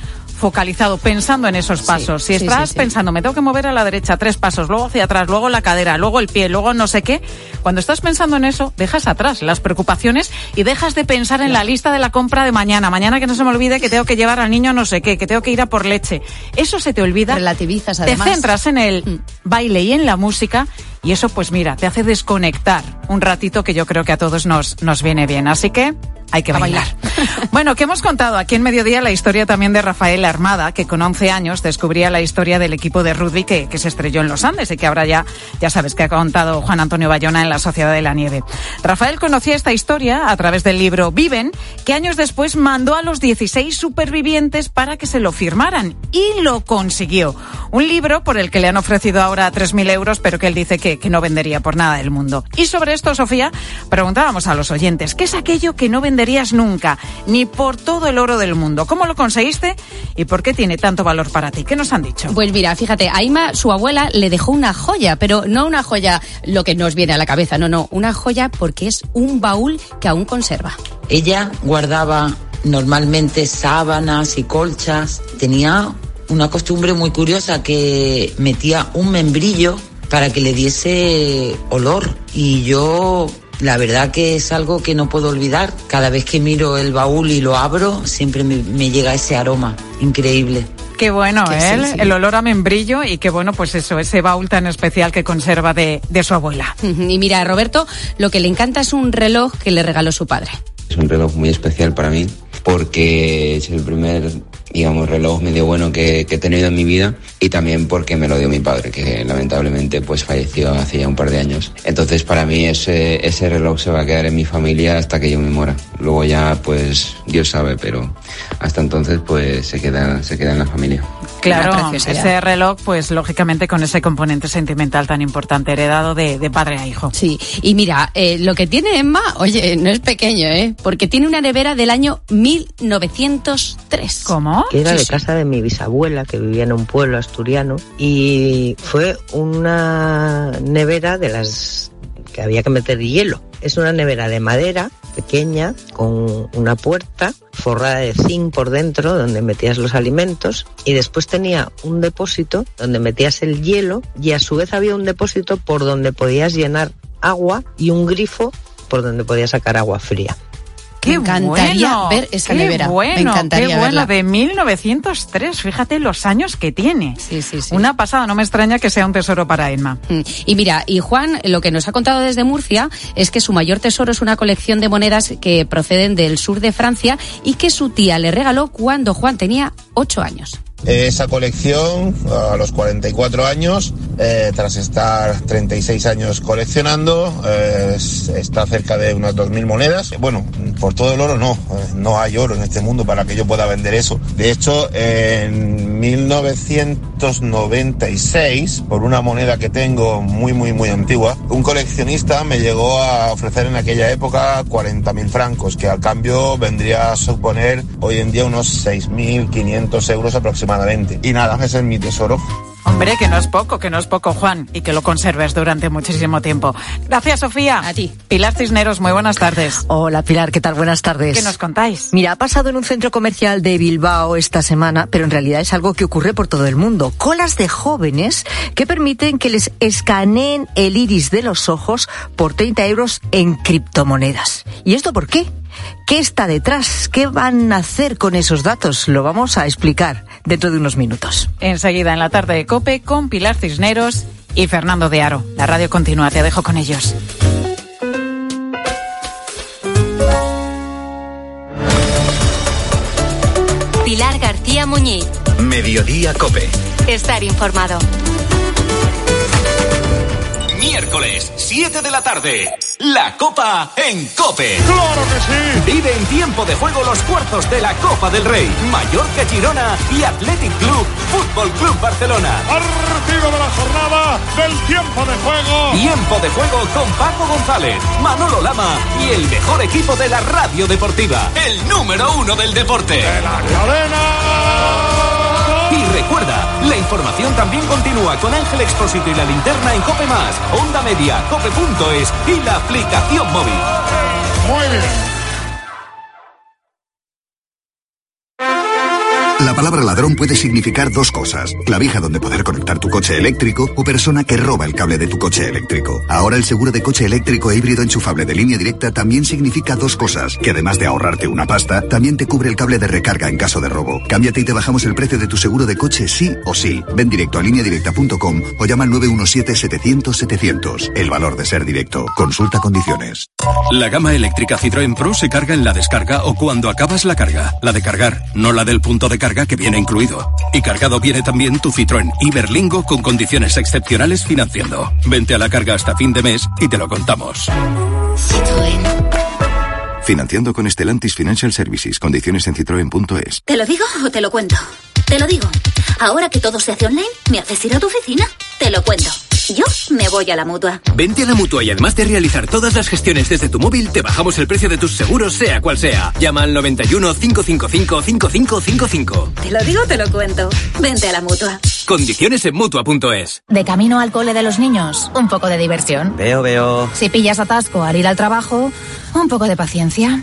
focalizado pensando en esos pasos. si estás sí, sí. pensando, me tengo que mover a la derecha tres pasos, luego hacia atrás, luego la cadera, luego el pie, luego no sé qué, cuando estás pensando en eso, dejas atrás las preocupaciones y dejas de pensar en la lista de la compra de mañana. Mañana que no se me olvide que tengo que llevar al niño no sé qué, que tengo que ir a por leche. Eso se te olvida. Relativizas Te además. centras en el baile y en la música y eso pues mira, te hace desconectar un ratito que yo creo que a todos nos, nos viene bien. Así que hay que bailar. [LAUGHS] bueno, que hemos contado aquí en Mediodía la historia también de Rafael Armada, que con 11 años descubría la historia del equipo de rugby que, que se estrelló en los Andes y que ahora ya, ya sabes que ha contado Juan Antonio Bayona en la Sociedad de la Nieve. Rafael conocía esta historia a través del libro Viven, que años después mandó a los 16 supervivientes para que se lo firmaran y lo consiguió. Un libro por el que le han ofrecido ahora 3.000 euros, pero que él dice que, que no vendería por nada del mundo. Y sobre esto, Sofía, preguntábamos a los oyentes, ¿qué es aquello que no venderías nunca, ni por todo el oro del mundo? ¿Cómo lo conseguiste y por qué tiene tanto valor para ti? ¿Qué nos han dicho? Pues mira, fíjate, a Ima, su abuela, le dejó una joya, pero no una joya lo que nos viene a la cabeza, no, no, una joya porque es un baúl que aún conserva. Ella guardaba normalmente sábanas y colchas. Tenía una costumbre muy curiosa que metía un membrillo para que le diese olor. Y yo, la verdad que es algo que no puedo olvidar. Cada vez que miro el baúl y lo abro, siempre me, me llega ese aroma increíble. Qué bueno, ¿eh? sí, sí. El olor a membrillo y qué bueno, pues eso, ese baúl tan especial que conserva de, de su abuela. Y mira, a Roberto lo que le encanta es un reloj que le regaló su padre. Es un reloj muy especial para mí porque es el primer, digamos, reloj medio bueno que, que he tenido en mi vida y también porque me lo dio mi padre, que lamentablemente pues falleció hace ya un par de años. Entonces para mí ese, ese reloj se va a quedar en mi familia hasta que yo me muera. Luego ya pues Dios sabe, pero hasta entonces pues se queda, se queda en la familia. Claro, ese reloj, pues lógicamente con ese componente sentimental tan importante, heredado de, de padre a hijo. Sí, y mira, eh, lo que tiene Emma, oye, no es pequeño, ¿eh? Porque tiene una nevera del año 1903. ¿Cómo? Que era de casa de mi bisabuela que vivía en un pueblo asturiano y fue una nevera de las que había que meter hielo. Es una nevera de madera pequeña con una puerta forrada de zinc por dentro donde metías los alimentos y después tenía un depósito donde metías el hielo y a su vez había un depósito por donde podías llenar agua y un grifo por donde podías sacar agua fría. Qué Me encantaría bueno, ver esa qué nevera. Me Bueno, encantaría qué bueno, verla. de 1903. Fíjate los años que tiene. Sí, sí, sí. Una pasada, no me extraña que sea un tesoro para Emma. Mm. Y mira, y Juan lo que nos ha contado desde Murcia es que su mayor tesoro es una colección de monedas que proceden del sur de Francia y que su tía le regaló cuando Juan tenía ocho años. Esa colección a los 44 años, eh, tras estar 36 años coleccionando, eh, está cerca de unas 2.000 monedas. Bueno, por todo el oro no, eh, no hay oro en este mundo para que yo pueda vender eso. De hecho, en 1996, por una moneda que tengo muy, muy, muy antigua, un coleccionista me llegó a ofrecer en aquella época 40.000 francos, que al cambio vendría a suponer hoy en día unos 6.500 euros aproximadamente. Y nada, ese es mi tesoro. Hombre, que no es poco, que no es poco, Juan, y que lo conserves durante muchísimo tiempo. Gracias, Sofía. A ti. Pilar Cisneros, muy buenas tardes. Hola, Pilar, ¿qué tal? Buenas tardes. ¿Qué nos contáis? Mira, ha pasado en un centro comercial de Bilbao esta semana, pero en realidad es algo que ocurre por todo el mundo. Colas de jóvenes que permiten que les escaneen el iris de los ojos por 30 euros en criptomonedas. ¿Y esto por qué? ¿Qué está detrás? ¿Qué van a hacer con esos datos? Lo vamos a explicar dentro de unos minutos. Enseguida en la tarde de Cope con Pilar Cisneros y Fernando de Aro. La radio continúa, te dejo con ellos. Pilar García Muñiz. Mediodía Cope. Estar informado. Miércoles, 7 de la tarde. La Copa en Cope. ¡Claro que sí! Vive en tiempo de juego los cuartos de la Copa del Rey. Mallorca Girona y Athletic Club, Fútbol Club Barcelona. Partido de la jornada del tiempo de juego. Tiempo de juego con Paco González, Manolo Lama y el mejor equipo de la radio deportiva. El número uno del deporte. ¡De la cadena! Y recuerda, la información también continúa con Ángel Expósito y la linterna en Cope Más, Onda Media, Cope.es y la aplicación móvil. Muy bien. La palabra ladrón puede significar dos cosas. Clavija donde poder conectar tu coche eléctrico o persona que roba el cable de tu coche eléctrico. Ahora el seguro de coche eléctrico e híbrido enchufable de línea directa también significa dos cosas. Que además de ahorrarte una pasta, también te cubre el cable de recarga en caso de robo. Cámbiate y te bajamos el precio de tu seguro de coche sí o sí. Ven directo a lineadirecta.com o llama al 917-700-700. El valor de ser directo. Consulta condiciones. La gama eléctrica Citroën Pro se carga en la descarga o cuando acabas la carga. La de cargar, no la del punto de carga que viene incluido. Y cargado viene también tu Citroën Iberlingo con condiciones excepcionales financiando. Vente a la carga hasta fin de mes y te lo contamos. Financiando con Stellantis Financial Services. Condiciones en citroen.es. ¿Te lo digo o te lo cuento? Te lo digo. Ahora que todo se hace online, ¿me haces ir a tu oficina? Te lo cuento. Yo me voy a la mutua. Vente a la mutua y además de realizar todas las gestiones desde tu móvil, te bajamos el precio de tus seguros, sea cual sea. Llama al 91 555 5555. Te lo digo, te lo cuento. Vente a la mutua. Condiciones en mutua.es. De camino al cole de los niños, un poco de diversión. Veo, veo. Si pillas atasco al ir al trabajo, un poco de paciencia.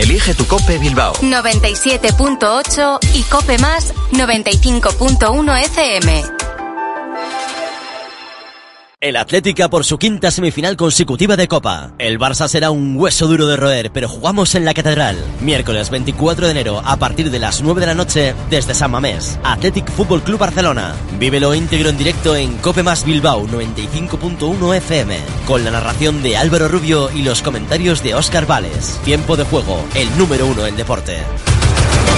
Elige tu Cope Bilbao. 97.8 y Cope Más 95.1 FM. El Atlética por su quinta semifinal consecutiva de Copa. El Barça será un hueso duro de roer, pero jugamos en la Catedral. Miércoles 24 de enero a partir de las 9 de la noche desde San Mamés. Athletic Fútbol Club Barcelona. Vívelo íntegro en directo en Cope Más Bilbao 95.1 FM. Con la narración de Álvaro Rubio y los comentarios de Óscar Vales. Tiempo de juego, el número uno en deporte.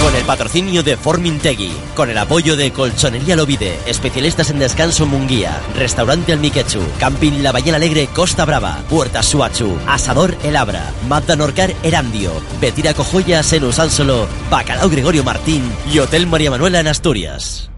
Con el patrocinio de Formintegui, con el apoyo de Colchonería Lovide, especialistas en descanso Munguía, Restaurante Almiquechu, Camping La Ballena Alegre Costa Brava, Puerta Suachu, Asador El Abra, Mazda Norcar Erandio, Betira Cojoyas en Usánsolo, Bacalao Gregorio Martín. Y Hotel María Manuela en Asturias.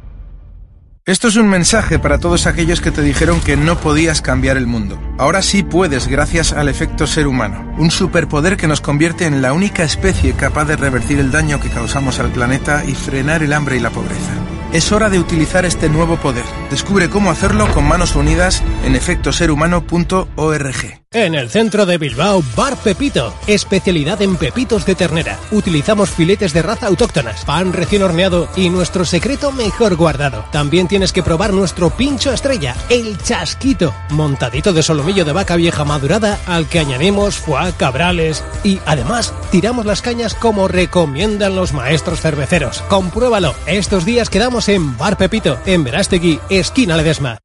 Esto es un mensaje para todos aquellos que te dijeron que no podías cambiar el mundo. Ahora sí puedes gracias al efecto ser humano, un superpoder que nos convierte en la única especie capaz de revertir el daño que causamos al planeta y frenar el hambre y la pobreza. Es hora de utilizar este nuevo poder. Descubre cómo hacerlo con manos unidas en efectoserhumano.org. En el centro de Bilbao, Bar Pepito. Especialidad en pepitos de ternera. Utilizamos filetes de raza autóctonas, pan recién horneado y nuestro secreto mejor guardado. También tienes que probar nuestro pincho estrella, el chasquito. Montadito de solomillo de vaca vieja madurada al que añadimos foie, cabrales y además tiramos las cañas como recomiendan los maestros cerveceros. Compruébalo. Estos días quedamos en Bar Pepito, en Verástegui, esquina Ledesma.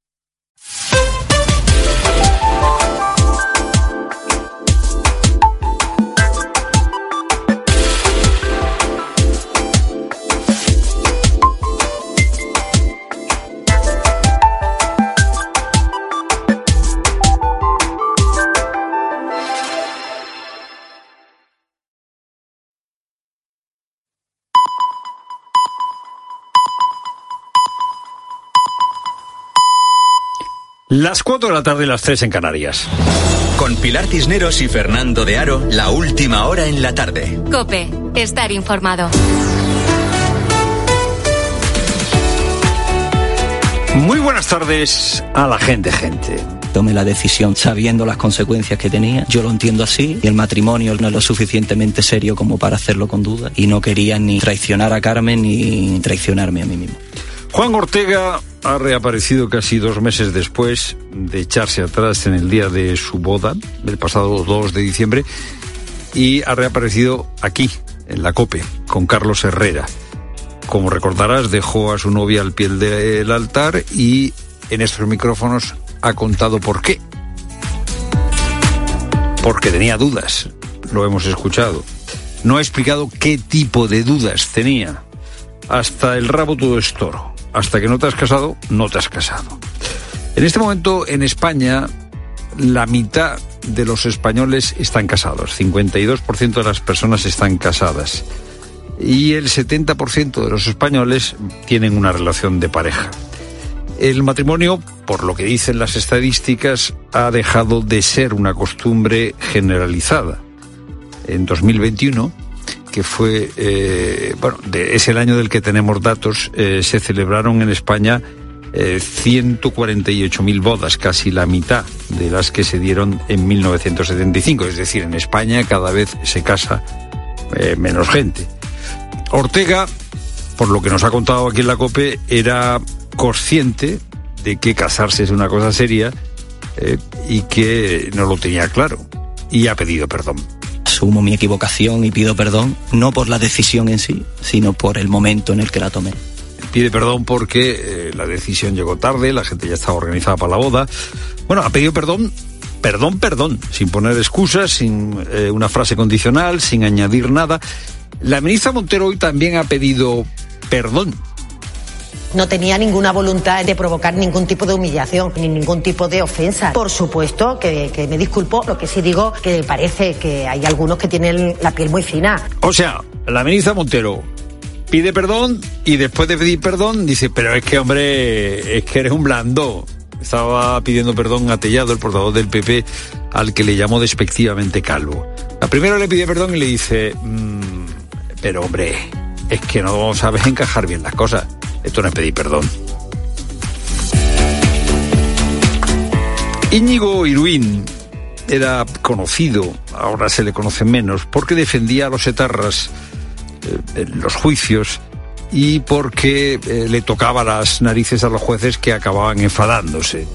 Las 4 de la tarde y las 3 en Canarias. Con Pilar Cisneros y Fernando de Aro, la última hora en la tarde. Cope, estar informado. Muy buenas tardes a la gente, gente. Tomé la decisión sabiendo las consecuencias que tenía. Yo lo entiendo así. Y el matrimonio no es lo suficientemente serio como para hacerlo con duda. Y no quería ni traicionar a Carmen ni traicionarme a mí mismo. Juan Ortega ha reaparecido casi dos meses después de echarse atrás en el día de su boda, del pasado 2 de diciembre, y ha reaparecido aquí, en la COPE, con Carlos Herrera. Como recordarás, dejó a su novia al pie del altar y en estos micrófonos ha contado por qué. Porque tenía dudas, lo hemos escuchado. No ha explicado qué tipo de dudas tenía. Hasta el rabo todo es toro hasta que no te has casado, no te has casado. En este momento en España, la mitad de los españoles están casados, 52% de las personas están casadas y el 70% de los españoles tienen una relación de pareja. El matrimonio, por lo que dicen las estadísticas, ha dejado de ser una costumbre generalizada. En 2021, que fue, eh, bueno, es el año del que tenemos datos, eh, se celebraron en España eh, 148.000 bodas, casi la mitad de las que se dieron en 1975. Es decir, en España cada vez se casa eh, menos gente. Ortega, por lo que nos ha contado aquí en la COPE, era consciente de que casarse es una cosa seria y que no lo tenía claro y ha pedido perdón asumo mi equivocación y pido perdón, no por la decisión en sí, sino por el momento en el que la tomé. Pide perdón porque eh, la decisión llegó tarde, la gente ya estaba organizada para la boda. Bueno, ha pedido perdón, perdón, perdón, sin poner excusas, sin eh, una frase condicional, sin añadir nada. La ministra Montero hoy también ha pedido perdón no tenía ninguna voluntad de provocar ningún tipo de humillación ni ningún tipo de ofensa. Por supuesto que, me disculpo, lo que sí digo que parece que hay algunos que tienen la piel muy fina. O sea, la ministra Montero pide perdón y después de pedir perdón dice, pero es que hombre, es que eres un blando. Estaba pidiendo perdón a Tellado, el portavoz del PP, al que le llamó despectivamente calvo. La primera le pide perdón y le dice, mm, pero hombre, es que no sabes encajar bien las cosas. Esto no es pedir perdón. Íñigo Iruín era conocido, ahora se le conoce menos, porque defendía a los etarras eh, en los juicios y porque eh, le tocaba las narices a los jueces que acababan enfadándose.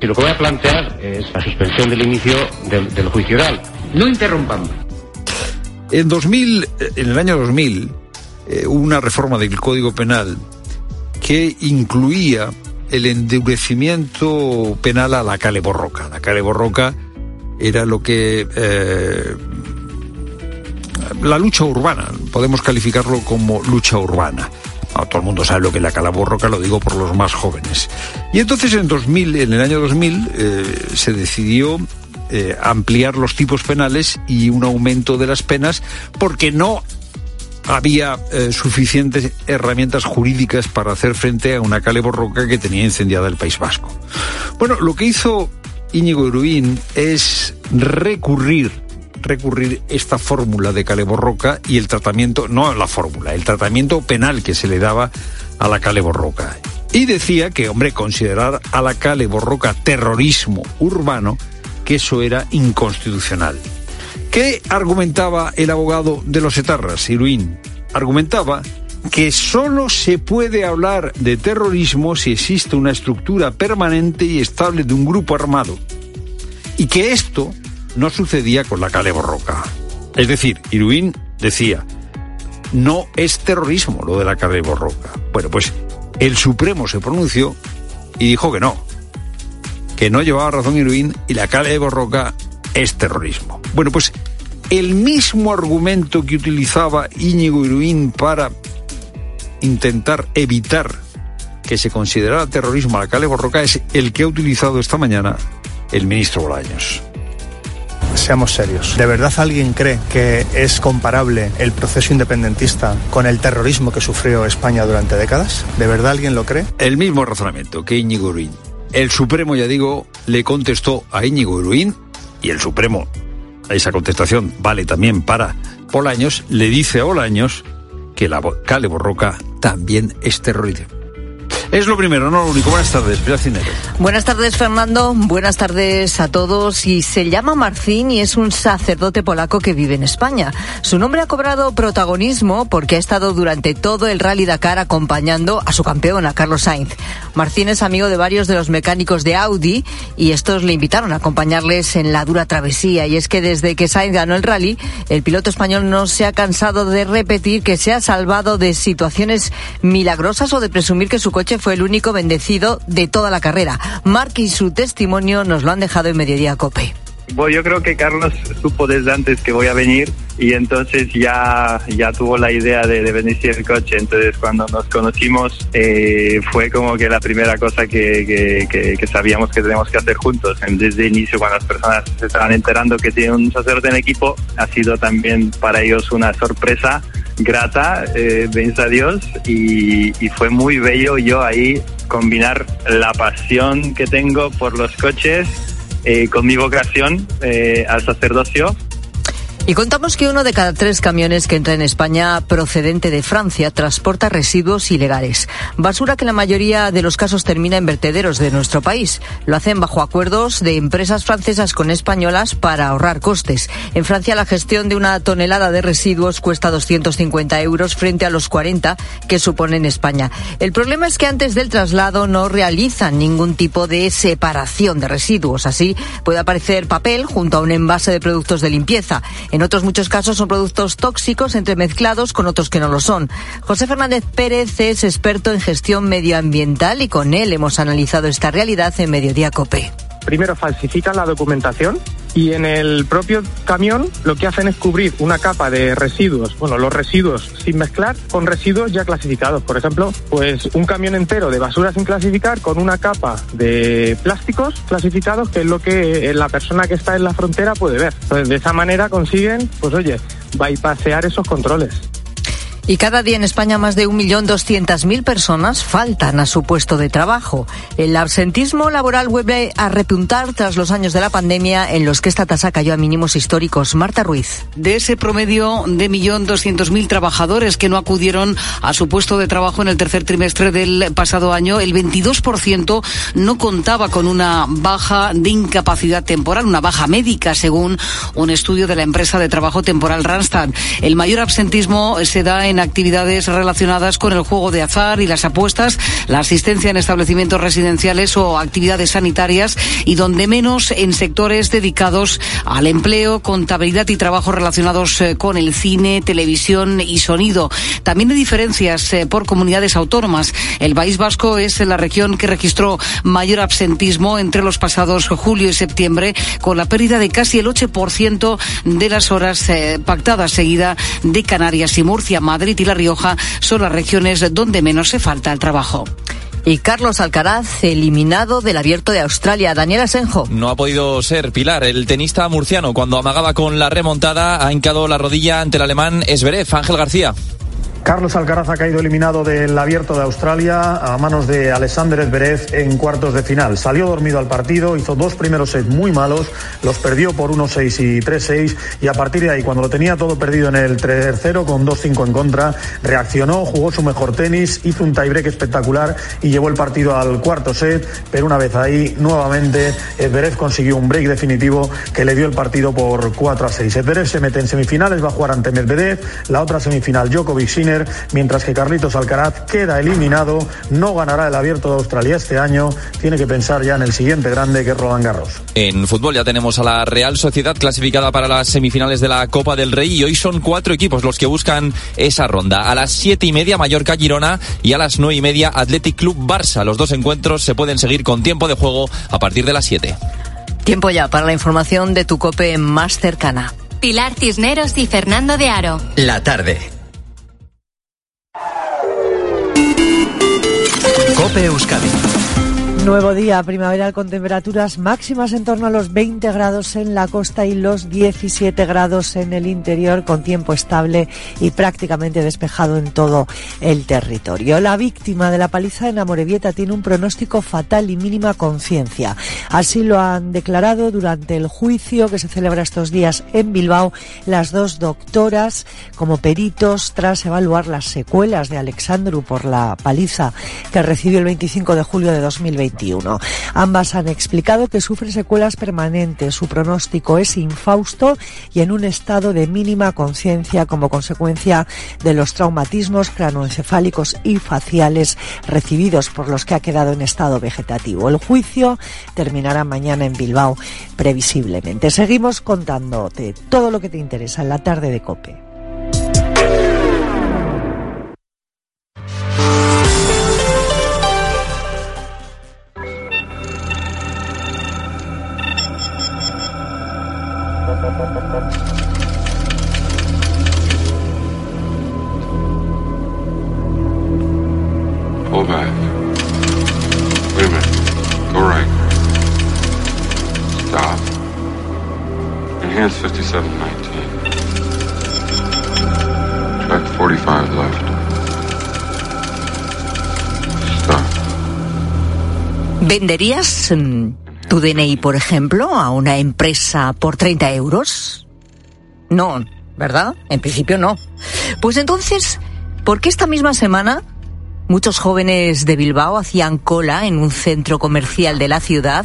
Y lo que voy a plantear es la suspensión del inicio del, juicio oral. No interrumpamos. En 2000, en el año 2000, eh, hubo una reforma del Código Penal que incluía el endurecimiento penal a la cale borroca. La cale borroca era lo que eh, la lucha urbana, podemos calificarlo como lucha urbana. todo el mundo sabe lo que es la cala borroca, lo digo por los más jóvenes. Y entonces en 2000, en el año 2000, eh, se decidió eh, ampliar los tipos penales y un aumento de las penas porque no había eh, suficientes herramientas jurídicas para hacer frente a una cale borroca que tenía incendiada el País Vasco. Bueno, lo que hizo Íñigo Iruín es recurrir recurrir esta fórmula de cale borroca y el tratamiento, no la fórmula, el tratamiento penal que se le daba a la cale borroca. Y decía que, hombre, considerar a la cale borroca terrorismo urbano que eso era inconstitucional. ¿Qué argumentaba el abogado de los etarras, Iruín? Argumentaba que solo se puede hablar de terrorismo si existe una estructura permanente y estable de un grupo armado. Y que esto no sucedía con la Cale Borroca. Es decir, Iruín decía, no es terrorismo lo de la Cale Borroca. Bueno, pues el Supremo se pronunció y dijo que no, que no llevaba razón Iruín y la Cale Borroca es terrorismo. Bueno, pues el mismo argumento que utilizaba Íñigo Iruín para intentar evitar que se considerara terrorismo a la Cale Borroca es el que ha utilizado esta mañana el ministro Bolaños. Seamos serios. ¿De verdad alguien cree que es comparable el proceso independentista con el terrorismo que sufrió España durante décadas? ¿De verdad alguien lo cree? El mismo razonamiento que Íñigo Iruín. El Supremo, ya digo, le contestó a Íñigo Iruín y el Supremo, esa contestación vale también para Bolaños, le dice a Bolaños que la Cale Borroca también es terrorismo. Es lo primero, no lo único. Buenas tardes, Pilar. Buenas tardes, Fernando. Buenas tardes a todos. Y se llama Marcín y es un sacerdote polaco que vive en España. Su nombre ha cobrado protagonismo porque ha estado durante todo el Rally Dakar acompañando a su campeón, a Carlos Sainz. Marcín es amigo de varios de los mecánicos de Audi y estos le invitaron a acompañarles en la dura travesía. Y es que desde que Sainz ganó el rally, el piloto español no se ha cansado de repetir que se ha salvado de situaciones milagrosas o de presumir que su coche fue el único bendecido de toda la carrera. Mark y su testimonio nos lo han dejado en Mediodía Cope. Bueno, yo creo que Carlos supo desde antes que voy a venir y entonces ya, ya tuvo la idea de, de bendecir el coche. Entonces cuando nos conocimos eh, fue como que la primera cosa que, que, que, que sabíamos que tenemos que hacer juntos. Desde el inicio cuando las personas se estaban enterando que tienen un sacerdote en equipo ha sido también para ellos una sorpresa grata, eh, a Dios, y, fue muy bello yo ahí combinar la pasión que tengo por los coches eh, con mi vocación eh, al sacerdocio y contamos que uno de cada tres camiones que entra en España procedente de Francia transporta residuos ilegales. Basura que la mayoría de los casos termina en vertederos de nuestro país. Lo hacen bajo acuerdos de empresas francesas con españolas para ahorrar costes. En Francia la gestión de una tonelada de residuos cuesta 250 euros frente a los 40 que supone en España. El problema es que antes del traslado no realizan ningún tipo de separación de residuos. Así puede aparecer papel junto a un envase de productos de limpieza. En otros muchos casos son productos tóxicos entremezclados con otros que no lo son. José Fernández Pérez es experto en gestión medioambiental y con él hemos analizado esta realidad en Mediodía Cope. Primero falsifican la documentación y en el propio camión lo que hacen es cubrir una capa de residuos, bueno, los residuos sin mezclar con residuos ya clasificados. Por ejemplo, pues un camión entero de basura sin clasificar con una capa de plásticos clasificados, que es lo que la persona que está en la frontera puede ver. Entonces, de esa manera consiguen, pues oye, bypassear esos controles. Y cada día en España más de 1.200.000 personas faltan a su puesto de trabajo. El absentismo laboral vuelve a repuntar tras los años de la pandemia en los que esta tasa cayó a mínimos históricos. Marta Ruiz. De ese promedio de 1.200.000 trabajadores que no acudieron a su puesto de trabajo en el tercer trimestre del pasado año, el 22% no contaba con una baja de incapacidad temporal, una baja médica, según un estudio de la empresa de trabajo temporal Randstad. El mayor absentismo se da en en actividades relacionadas con el juego de azar y las apuestas, la asistencia en establecimientos residenciales o actividades sanitarias y donde menos en sectores dedicados al empleo, contabilidad y trabajo relacionados eh, con el cine, televisión y sonido. También hay diferencias eh, por comunidades autónomas. El País Vasco es la región que registró mayor absentismo entre los pasados julio y septiembre, con la pérdida de casi el 8% de las horas eh, pactadas, seguida de Canarias y Murcia. Y La Rioja son las regiones donde menos se falta el trabajo. Y Carlos Alcaraz, eliminado del abierto de Australia. Daniel Asenjo. No ha podido ser Pilar. El tenista murciano, cuando amagaba con la remontada, ha hincado la rodilla ante el alemán Esberev. Ángel García. Carlos Alcaraz ha caído eliminado del Abierto de Australia a manos de Alexander Zverev en cuartos de final. Salió dormido al partido, hizo dos primeros sets muy malos, los perdió por 1-6 y 3-6 y a partir de ahí, cuando lo tenía todo perdido en el tercero con 2-5 en contra, reaccionó, jugó su mejor tenis, hizo un tiebreak espectacular y llevó el partido al cuarto set, pero una vez ahí, nuevamente, Zverev consiguió un break definitivo que le dio el partido por 4-6. Zverev se mete en semifinales, va a jugar ante Medvedev, la otra semifinal Djokovic-Sinner mientras que Carlitos Alcaraz queda eliminado, no ganará el Abierto de Australia este año, tiene que pensar ya en el siguiente grande que es Roland Garros. En fútbol ya tenemos a la Real Sociedad clasificada para las semifinales de la Copa del Rey y hoy son cuatro equipos los que buscan esa ronda. A las siete y media Mallorca Girona y a las nueve y media Athletic Club Barça. Los dos encuentros se pueden seguir con tiempo de juego a partir de las siete. Tiempo ya para la información de tu cope más cercana. Pilar Cisneros y Fernando de Aro. La tarde. Cope Euskadi. Nuevo día primaveral con temperaturas máximas en torno a los 20 grados en la costa y los 17 grados en el interior con tiempo estable y prácticamente despejado en todo el territorio. La víctima de la paliza en Amorebieta tiene un pronóstico fatal y mínima conciencia. Así lo han declarado durante el juicio que se celebra estos días en Bilbao las dos doctoras como peritos tras evaluar las secuelas de Alexandru por la paliza que recibió el 25 de julio de 2020. Ambas han explicado que sufre secuelas permanentes, su pronóstico es infausto y en un estado de mínima conciencia como consecuencia de los traumatismos cranoencefálicos y faciales recibidos por los que ha quedado en estado vegetativo. El juicio terminará mañana en Bilbao, previsiblemente. Seguimos contándote todo lo que te interesa en la tarde de COPE. ¿Venderías mm, tu DNI, por ejemplo, a una empresa por 30 euros? No, ¿verdad? En principio no. Pues entonces, ¿por qué esta misma semana muchos jóvenes de Bilbao hacían cola en un centro comercial de la ciudad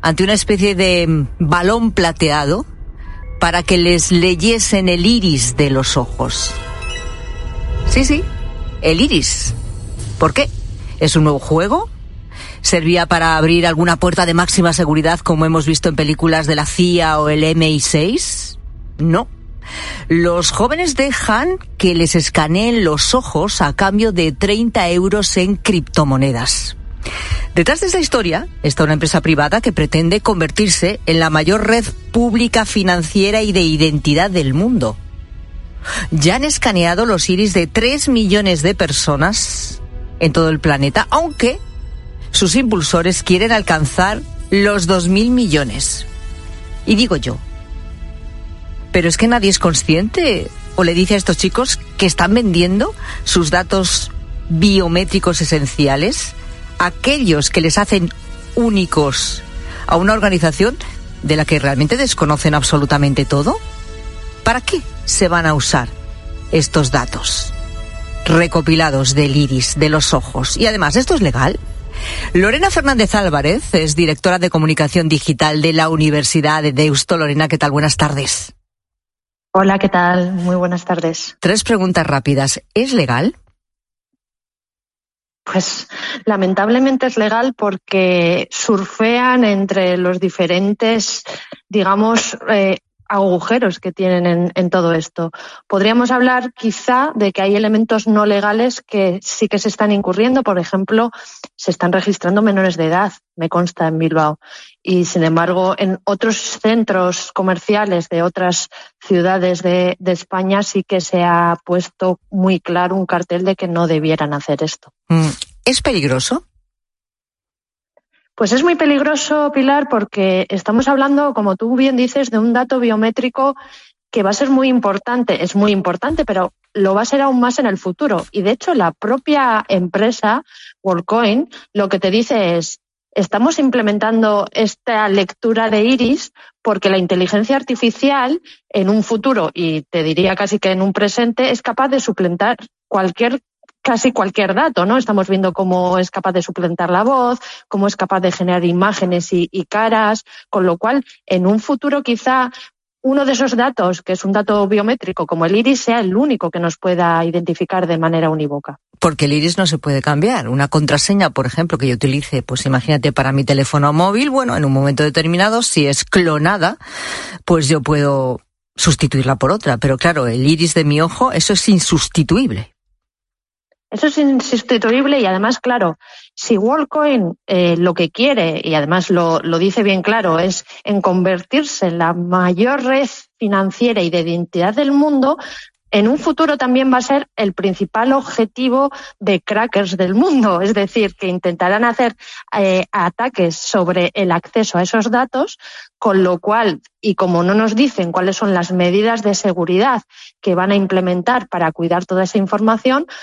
ante una especie de mm, balón plateado para que les leyesen el iris de los ojos? Sí, sí, el iris. ¿Por qué? ¿Es un nuevo juego? ¿Servía para abrir alguna puerta de máxima seguridad como hemos visto en películas de la CIA o el MI6? No. Los jóvenes dejan que les escaneen los ojos a cambio de 30 euros en criptomonedas. Detrás de esta historia está una empresa privada que pretende convertirse en la mayor red pública financiera y de identidad del mundo. Ya han escaneado los iris de 3 millones de personas en todo el planeta, aunque sus impulsores quieren alcanzar los 2.000 millones. Y digo yo, pero es que nadie es consciente o le dice a estos chicos que están vendiendo sus datos biométricos esenciales, aquellos que les hacen únicos a una organización de la que realmente desconocen absolutamente todo. ¿Para qué se van a usar estos datos recopilados del iris, de los ojos? Y además, ¿esto es legal? Lorena Fernández Álvarez es directora de comunicación digital de la Universidad de Deusto. Lorena, ¿qué tal? Buenas tardes. Hola, ¿qué tal? Muy buenas tardes. Tres preguntas rápidas. ¿Es legal? Pues lamentablemente es legal porque surfean entre los diferentes, digamos, eh, agujeros que tienen en, en, todo esto. Podríamos hablar quizá de que hay elementos no legales que sí que se están incurriendo. Por ejemplo, se están registrando menores de edad, me consta en Bilbao. Y sin embargo, en otros centros comerciales de otras ciudades de, de España sí que se ha puesto muy claro un cartel de que no debieran hacer esto. Mm, ¿Es peligroso? Pues es muy peligroso, Pilar, porque estamos hablando, como tú bien dices, de un dato biométrico que va a ser muy importante, es muy importante, pero lo va a ser aún más en el futuro. Y de hecho, la propia empresa WorldCoin lo que te dice es, estamos implementando esta lectura de iris porque la inteligencia artificial en un futuro, y te diría casi que en un presente, es capaz de suplantar cualquier casi cualquier dato, ¿no? Estamos viendo cómo es capaz de suplantar la voz, cómo es capaz de generar imágenes y, caras, con lo cual en un futuro quizá uno de esos datos, que es un dato biométrico como el iris, sea el único que nos pueda identificar de manera unívoca. Porque el iris no se puede cambiar. Una contraseña, por ejemplo, que yo utilice, pues imagínate para mi teléfono móvil, bueno, en un momento determinado, si es clonada, pues yo puedo sustituirla por otra. Pero claro, el iris de mi ojo, eso es insustituible. Eso es insustituible y además, claro, si WorldCoin eh, lo que quiere, y además lo, lo dice bien claro, es en convertirse en la mayor red financiera y de identidad del mundo, en un futuro también va a ser el principal objetivo de crackers del mundo, es decir, que intentarán hacer eh, ataques sobre el acceso a esos datos, con lo cual, y como no nos dicen cuáles son las medidas de seguridad que van a implementar para cuidar toda esa información,